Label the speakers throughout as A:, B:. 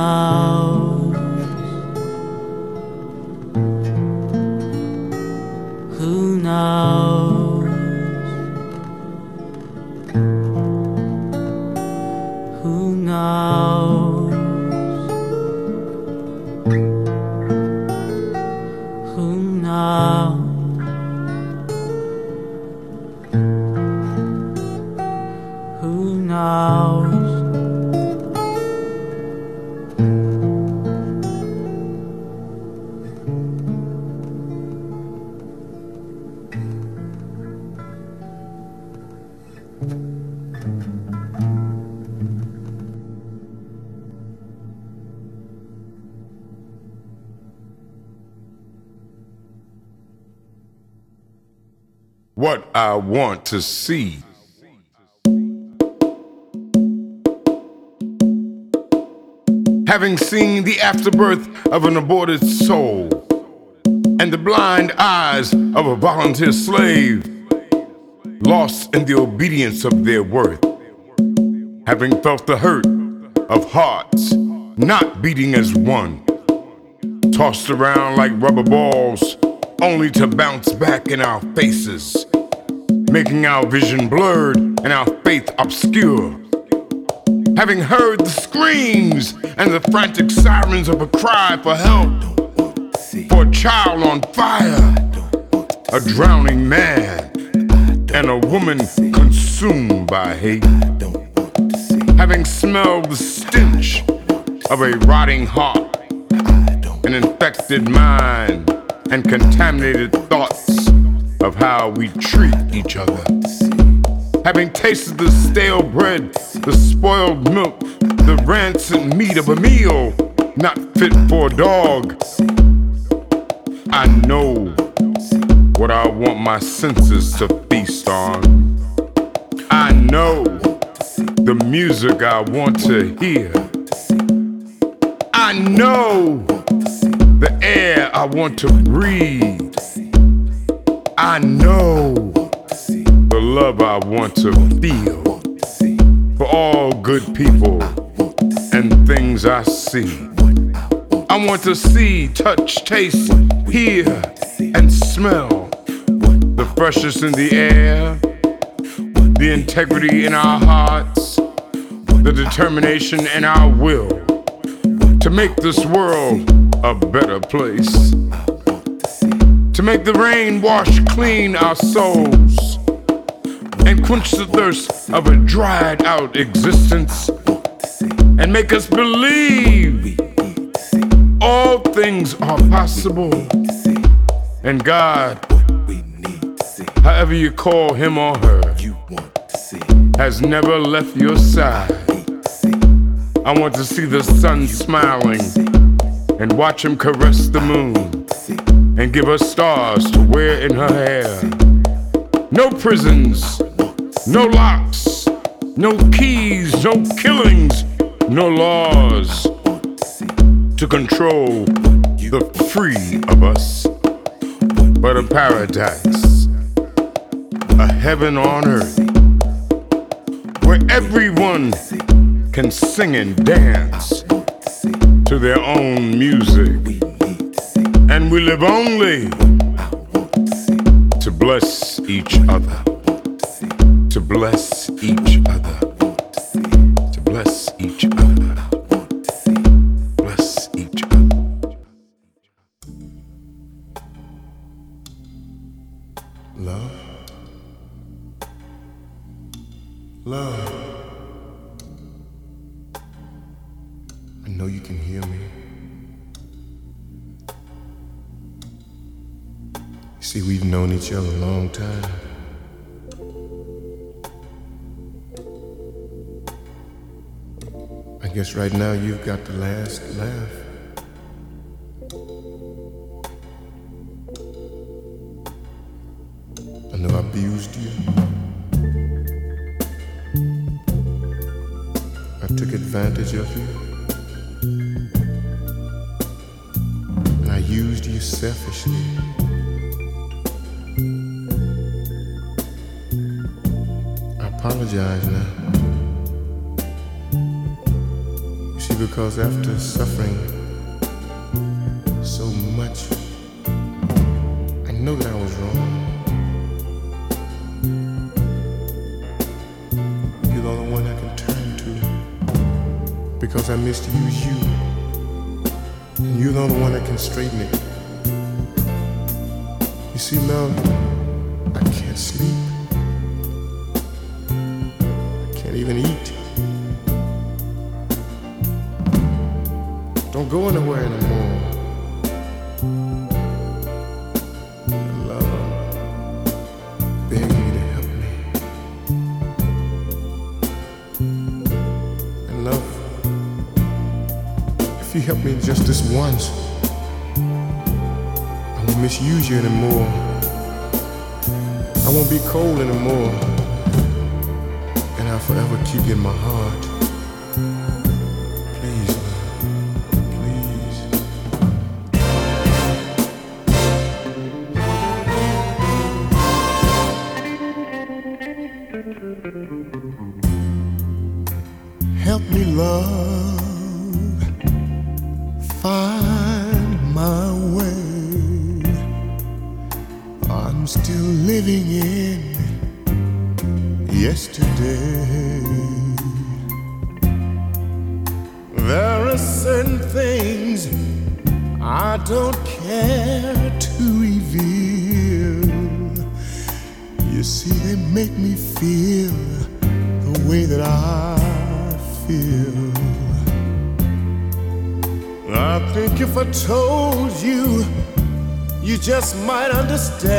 A: Who
B: want to see. Having seen the afterbirth of an aborted soul and the blind eyes of a volunteer slave, lost in the obedience of their worth, having felt the hurt of hearts not beating as one, tossed around like rubber balls, only to bounce back in our faces, making our vision blurred and our faith obscure. Having heard the screams and the frantic sirens of a cry for help, for a child on fire, a drowning man, and a woman consumed by hate. Having smelled the stench of a rotting heart, an infected mind, and contaminated thoughts of how we treat each other. Having tasted the stale bread, the spoiled milk, the rancid meat of a meal not fit for a dog, I know what I want my senses to feast on. I know the music I want to hear. I know the air I want to breathe. I know the love I want to feel for all good people and things I see. I want to see, touch, taste, hear, and smell the freshness in the air, the integrity in our hearts, the determination in our will to make this world a better place. To make the rain wash clean our souls and quench the thirst of a dried out existence and make us believe all things are possible. And God, however you call him or her, has never left your side. I want to see the sun smiling and watch him caress the moon and give her stars to wear in her hair. No prisons, no locks, no keys, no killings, no laws to control the free of us, but a paradise, a heaven on earth, where everyone can sing and dance to their own music. And we live only to bless each other, to bless each other, Guess right now you've got the last laugh. I know I abused you. I took advantage of you. And I used you selfishly. I apologize now. Because after suffering so much, I know that I was wrong. You're the only one I can turn to because I misused you. And you're the only one that can straighten it. You see, love, I can't sleep. I can't even eat. Me. And love, if you help me just this once, I won't misuse you anymore.
C: I won't be cold anymore. And I'll forever keep you in my heart. Understand,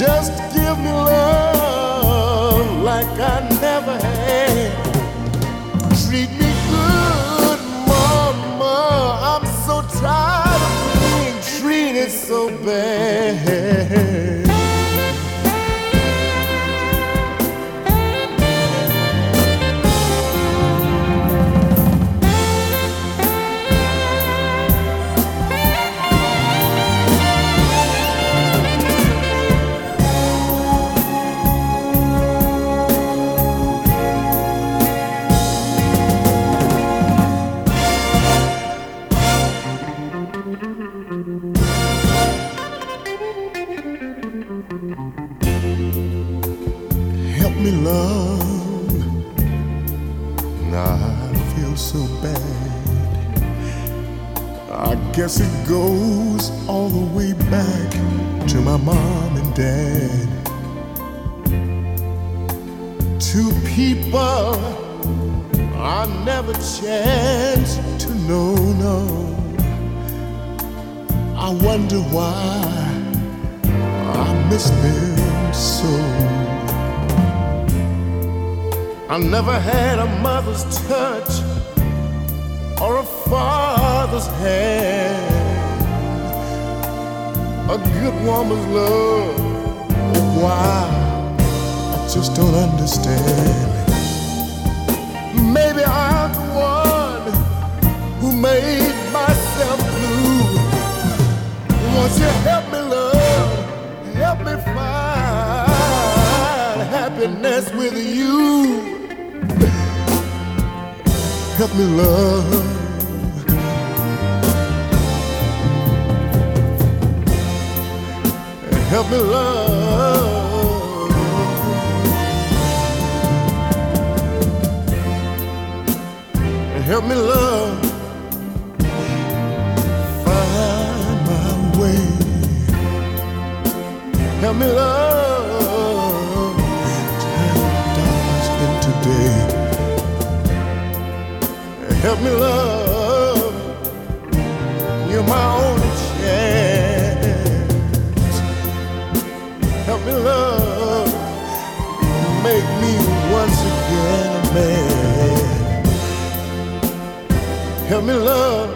C: Just give me love like I never had. Treat me never had a mother's touch or a father's hand. A good woman's love. Why? I just don't understand. Maybe I'm the one who made myself blue. Won't you help me, love? Help me find happiness with you. Help me, love. Help me, love. Help me, love. Find my way. Help me, love. Help me, love. You're my only chance. Help me, love. Make me once again a man. Help me, love.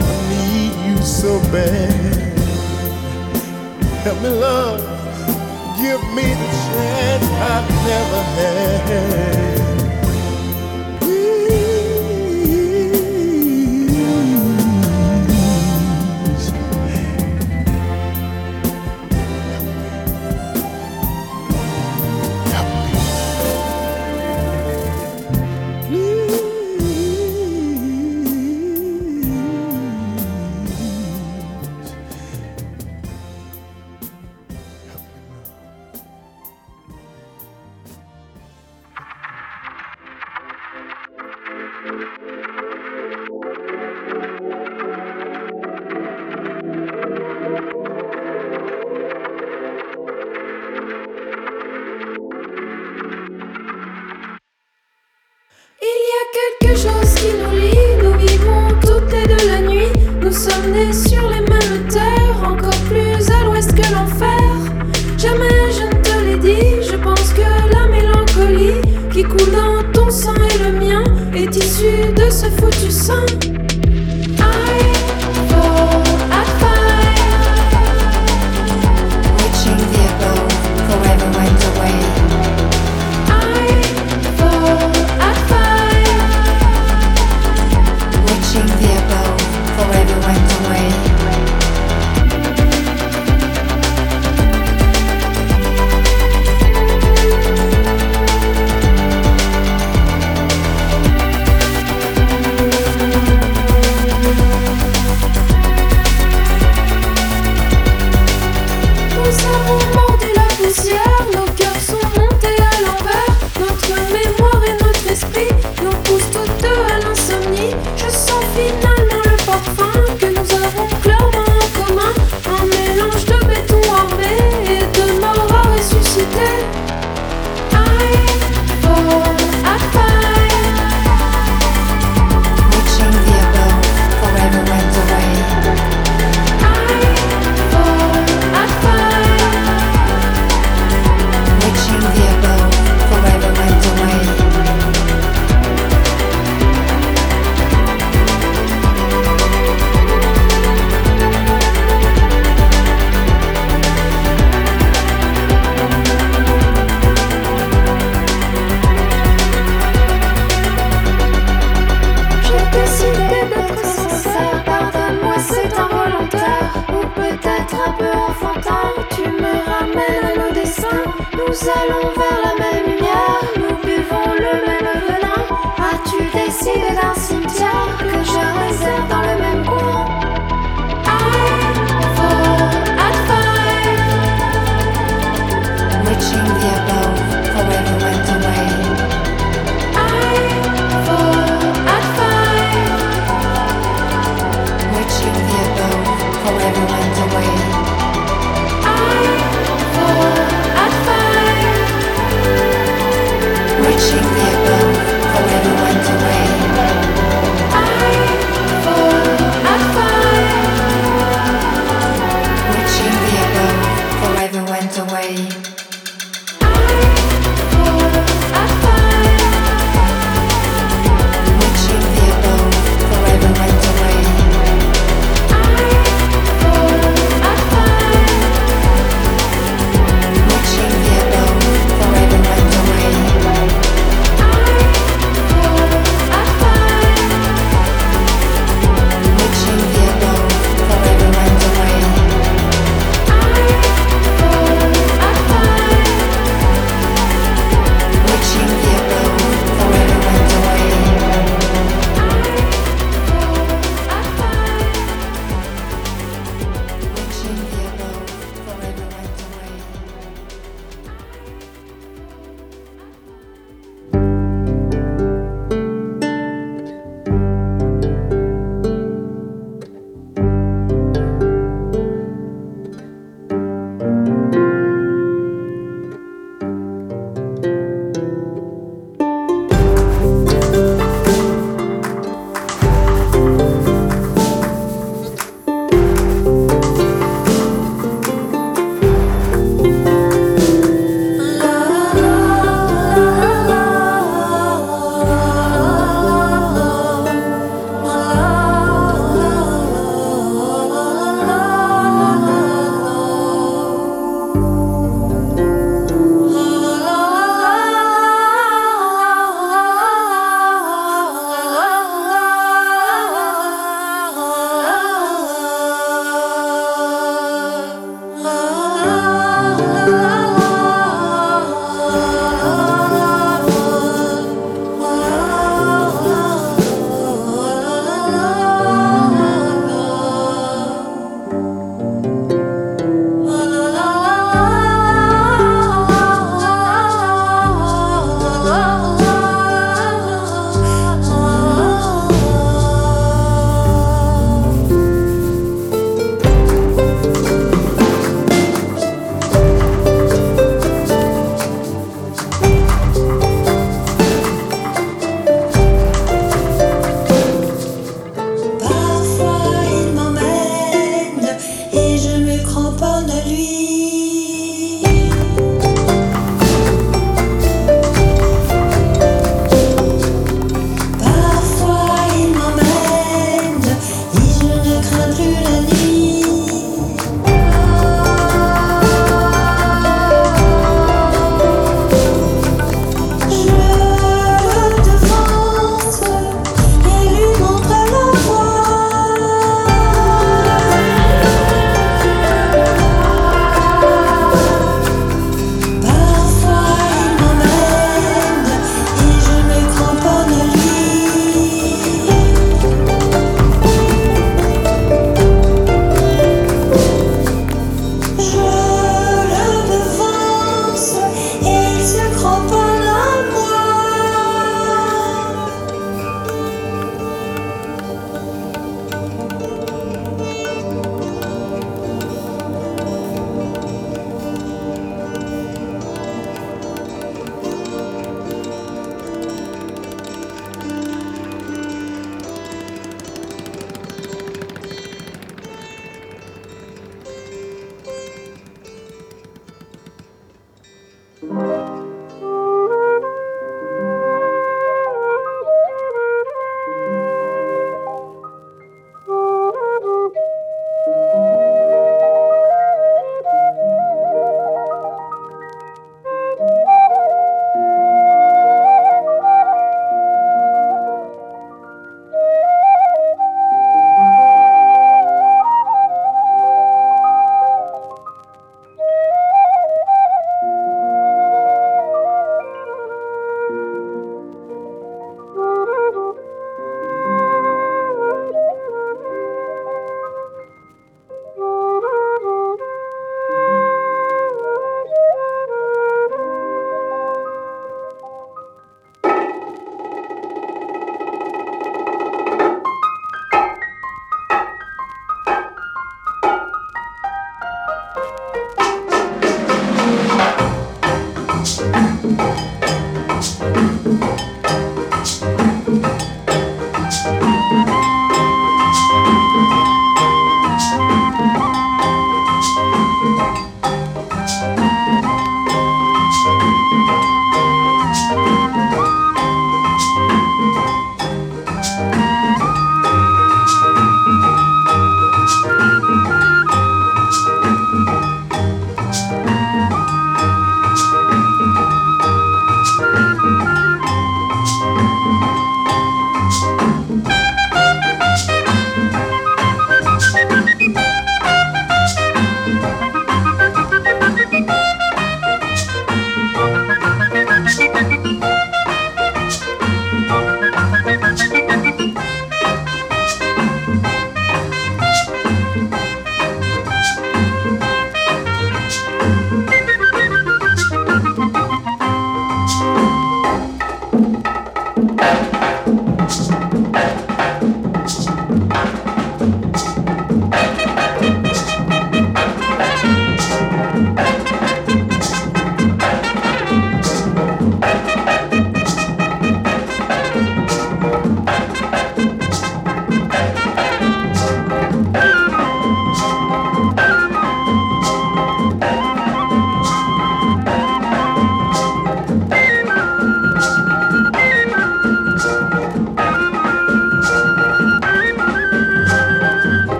C: I need you so bad.
D: help me love. Give me the chance I've never had. nous allons vers la mer.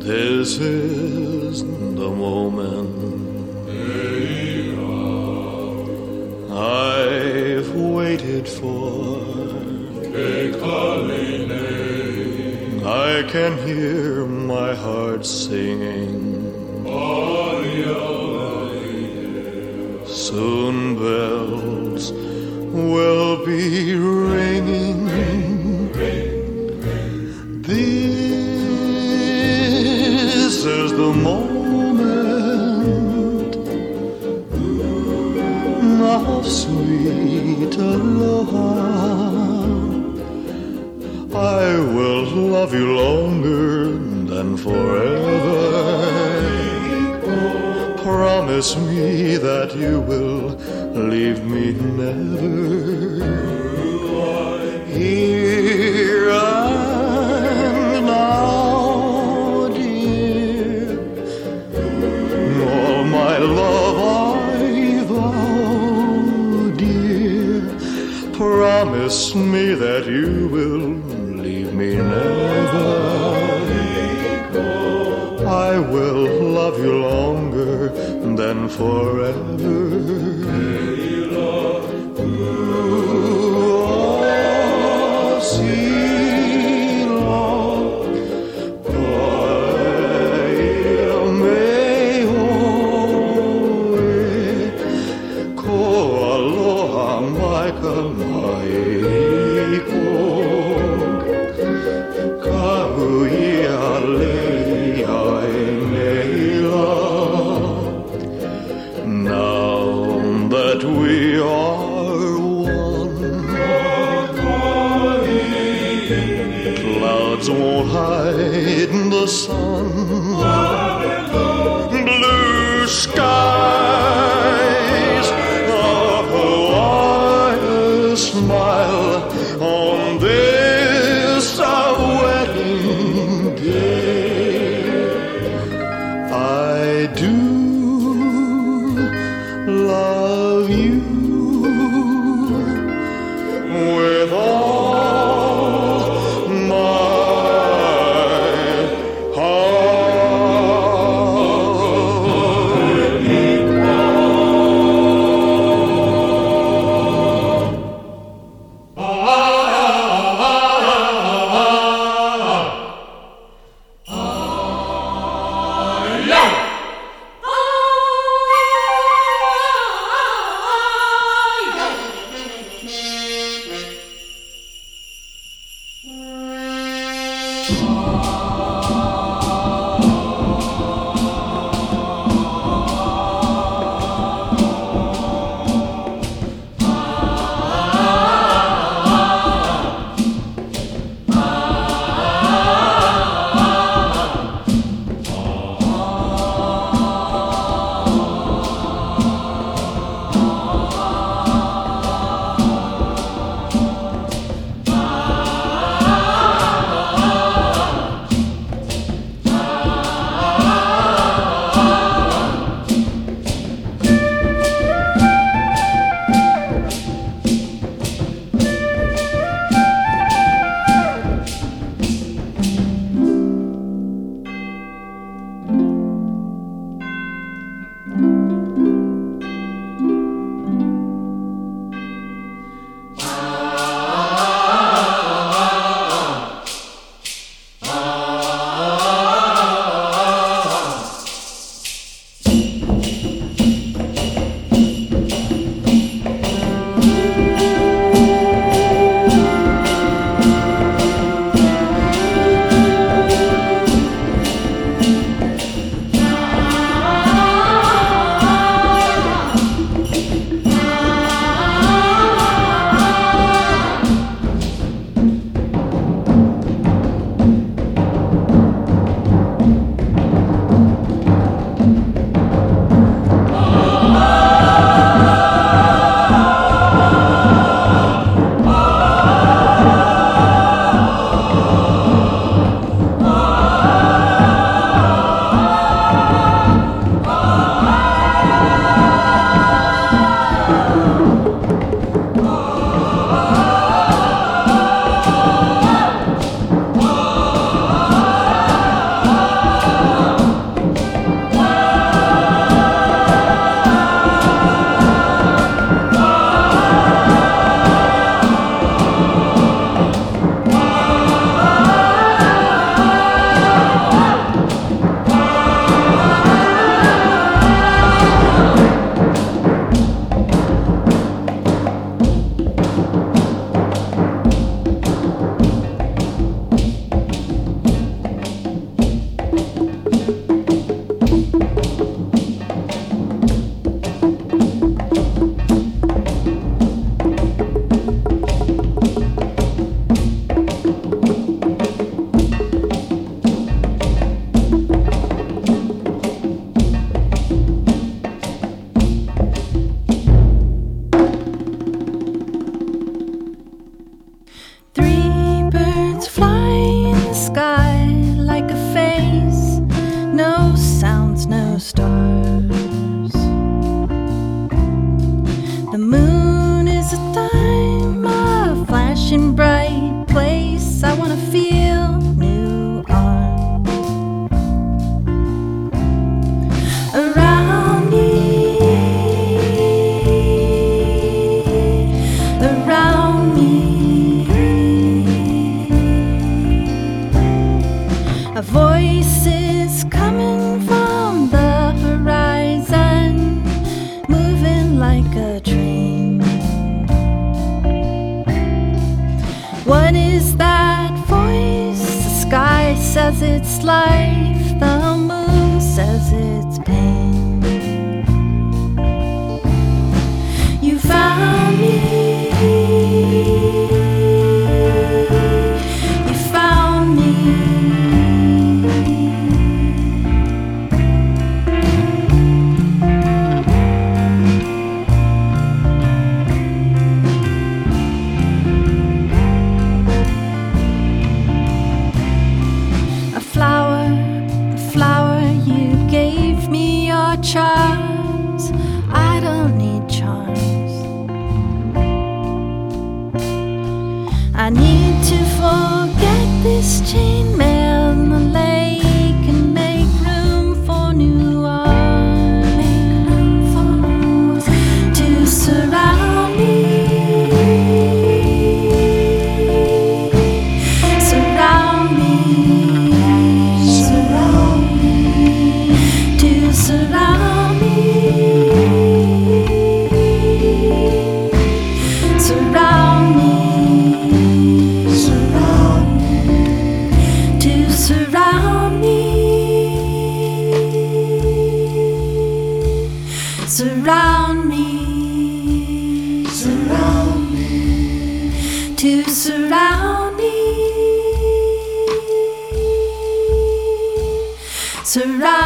E: This is the moment I've waited for. I can hear my heart singing. Soon bells will be forever. Promise me that you will leave me never. Here and now, dear, all my love I vow, dear. Promise me that you will than forever.
F: surround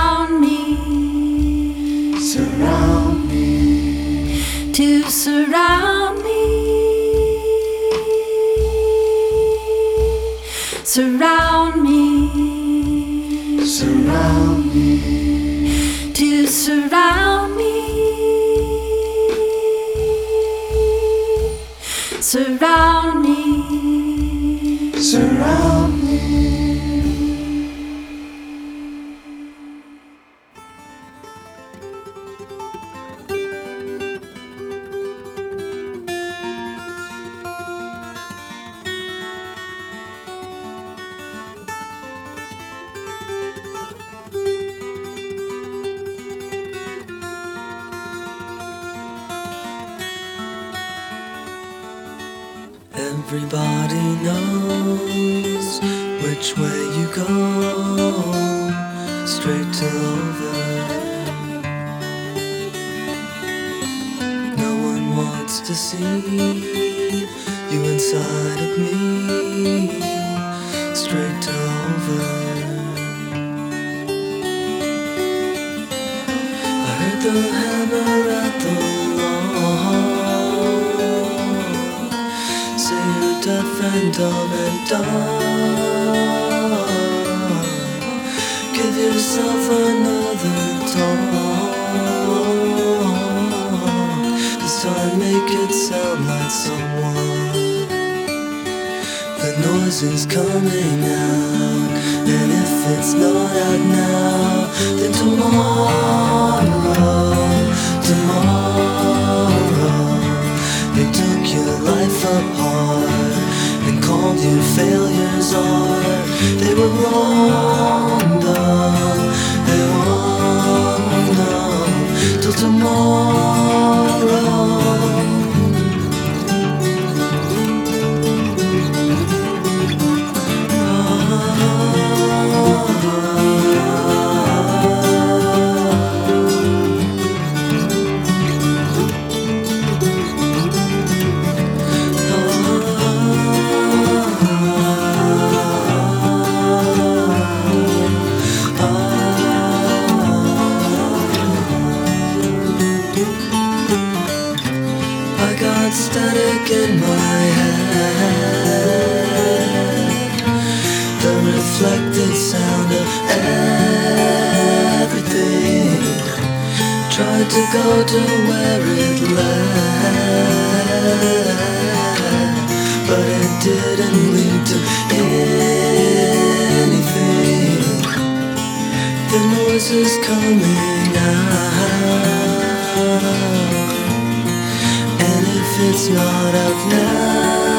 A: static in my head. The reflected sound of everything. Tried to go to where it led, but it didn't lead to anything. The noise is coming out. it's not out now.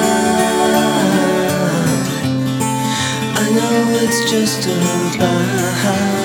A: I know it's just
G: a
H: vibe.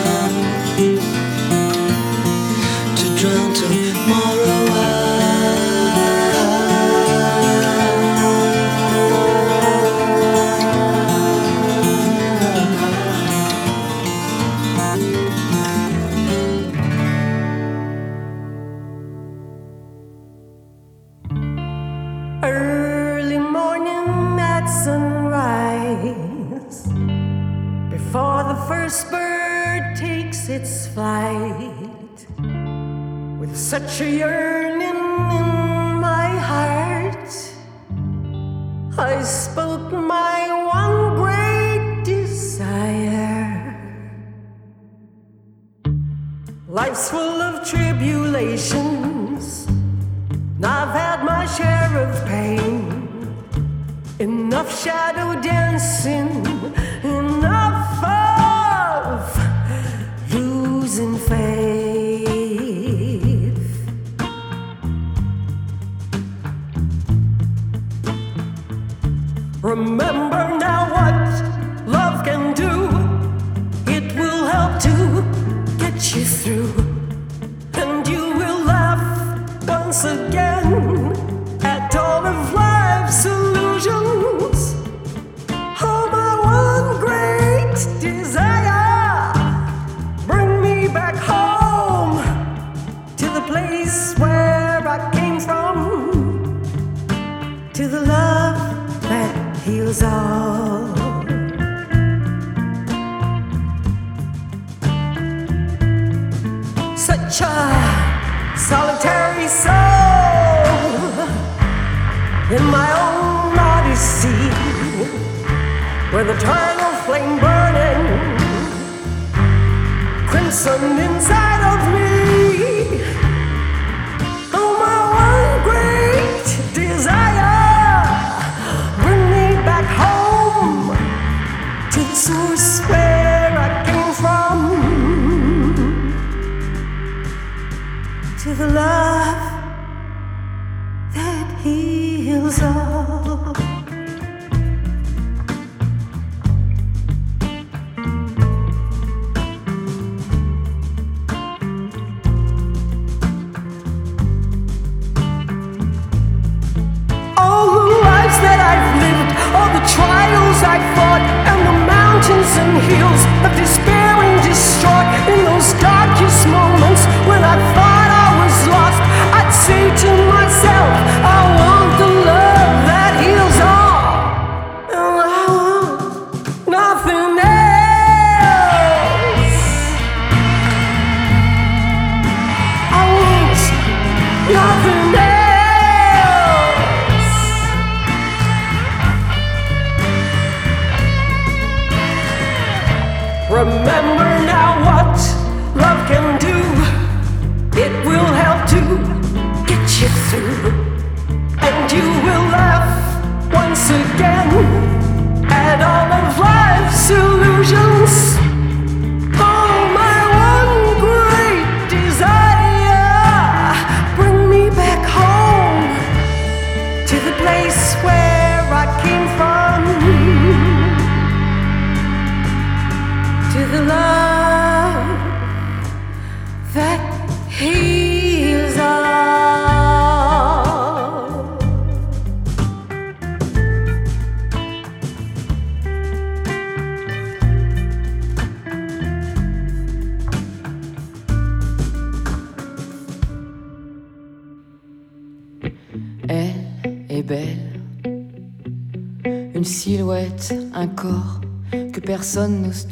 H: Personne n'ose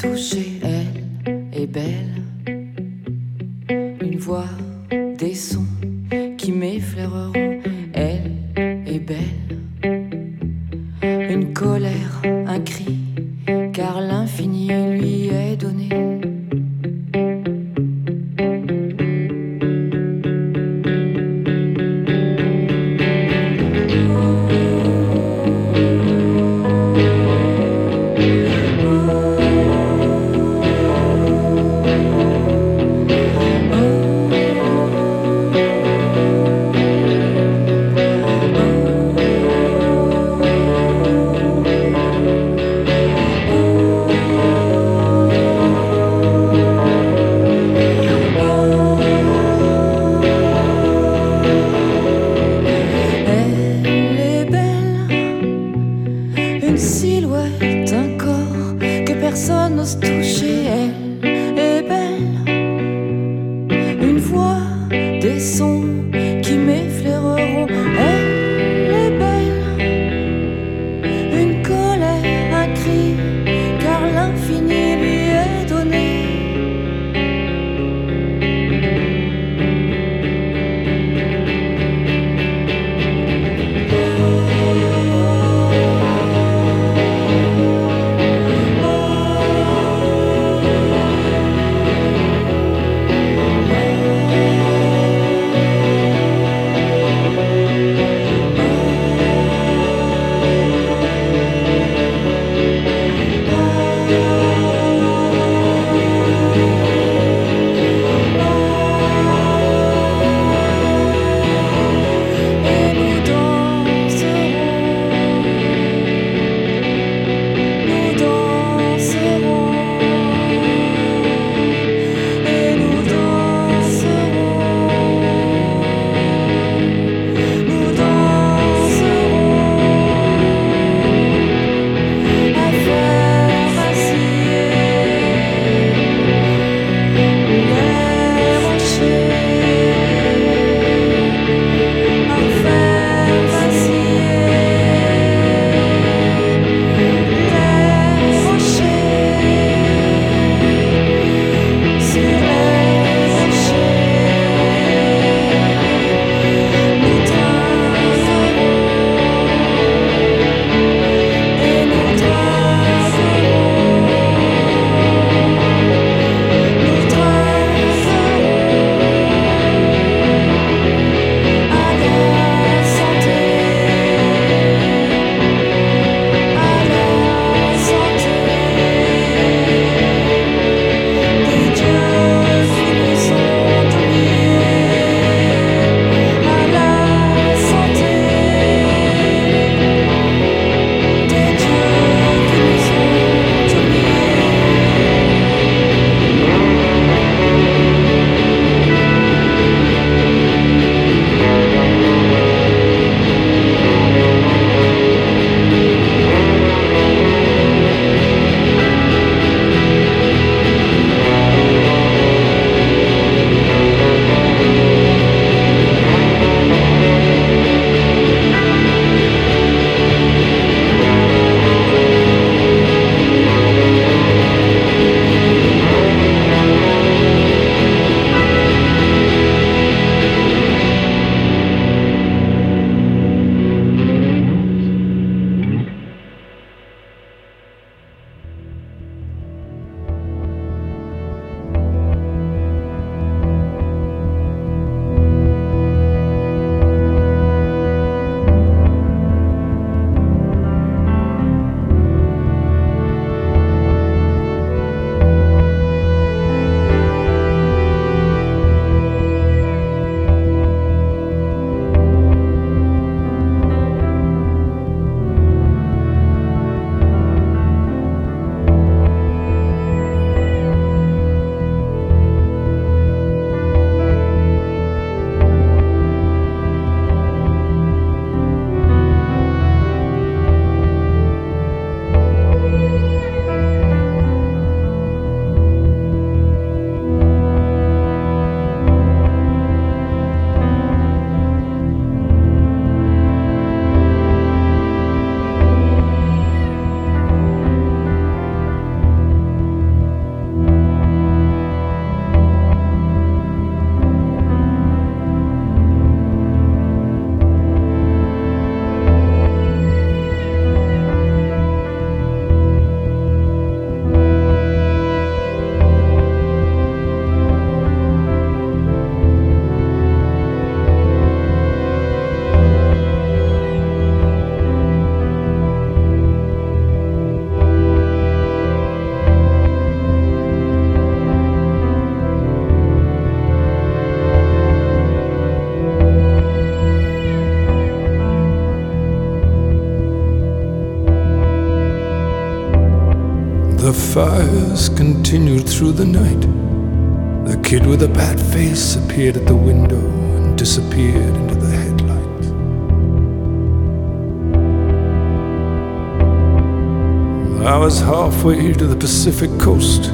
I: I was halfway to the Pacific coast.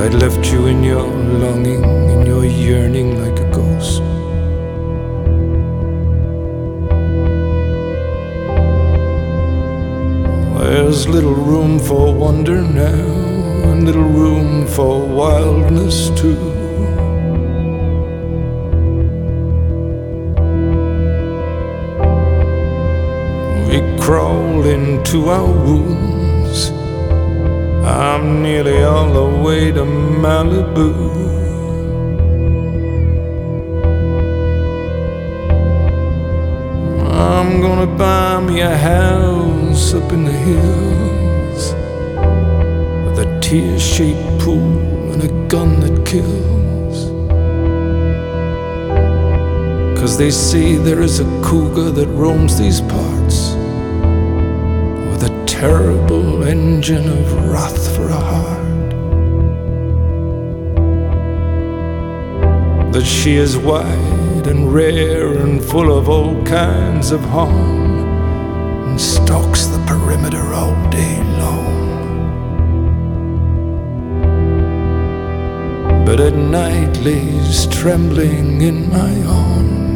I: I'd left you in your longing, in your yearning like a ghost. There's little room for wonder now, and little room for wildness too. We crawl into our wounds. I'm nearly all the way to Malibu. I'm gonna buy me a house up in the hills with a tear shaped pool and a gun that kills. Cause they say there is a cougar that roams these parts with a terrible engine of wrath for a heart. That she is wide and rare and full of all kinds of harm and stalks the perimeter all day long. But at night lays trembling in my arms.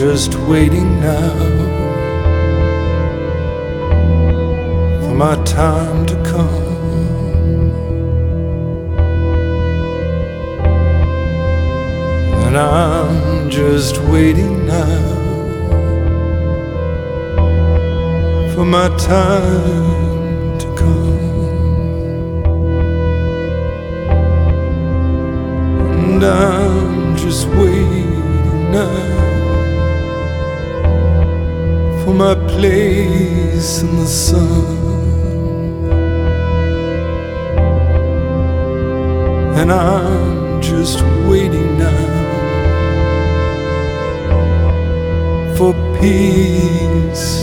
I: Just waiting now for my time to come. And I'm just waiting now for my time to come. And I'm just waiting now place in the sun. And I'm just waiting now for peace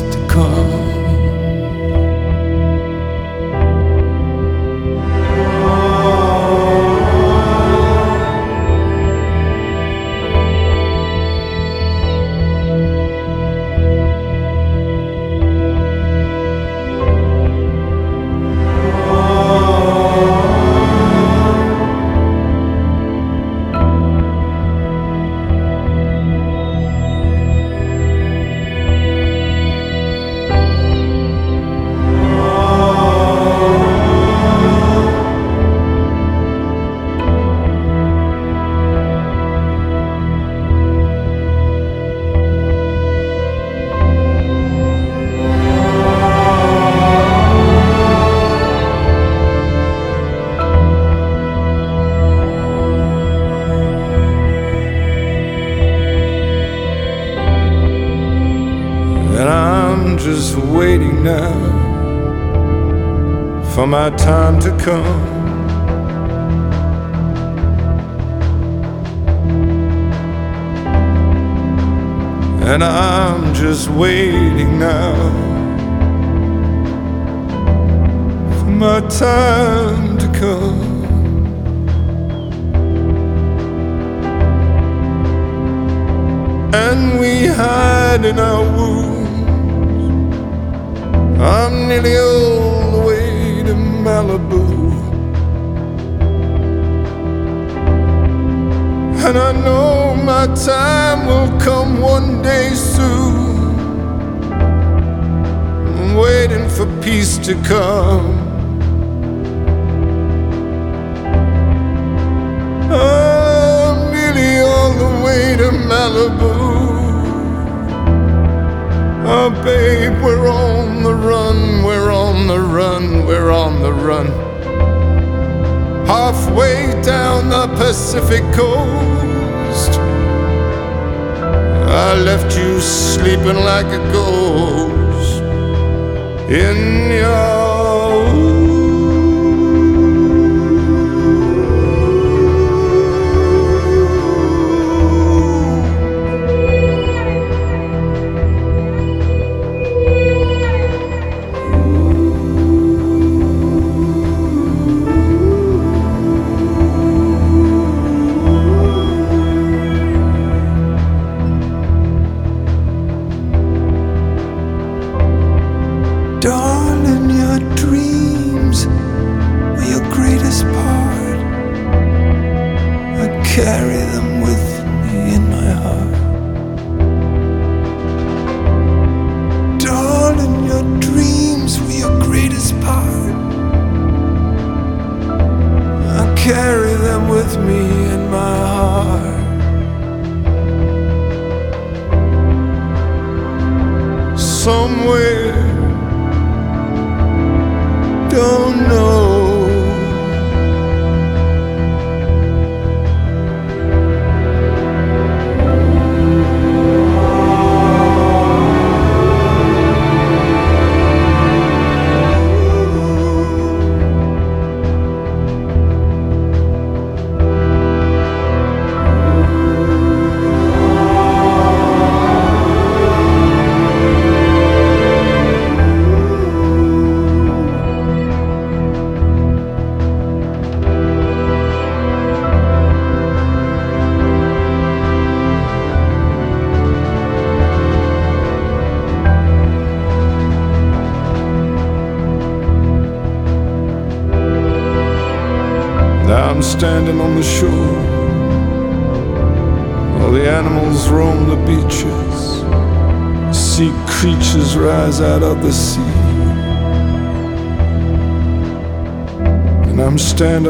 I: with me.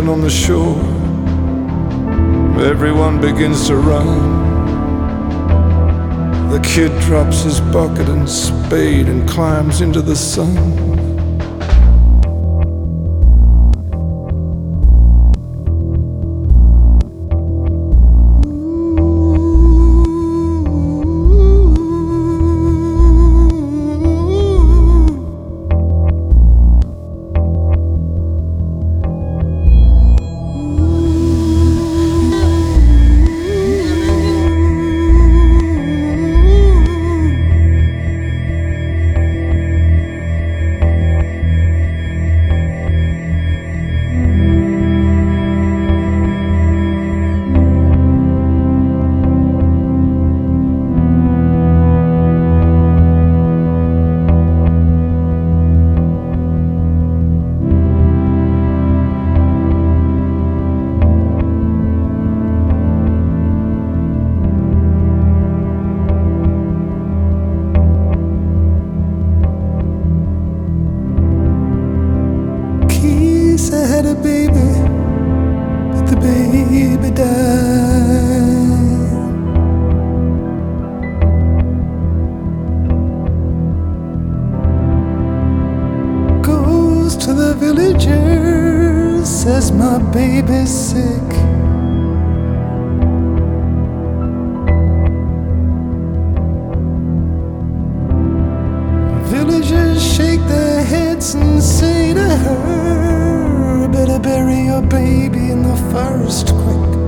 I: on the
J: shore. Everyone begins to run. The kid drops his bucket and spade and climbs into the sun.
I: villagers says my baby's sick. Villagers shake their heads and say to her, Better bury your baby in the forest quick.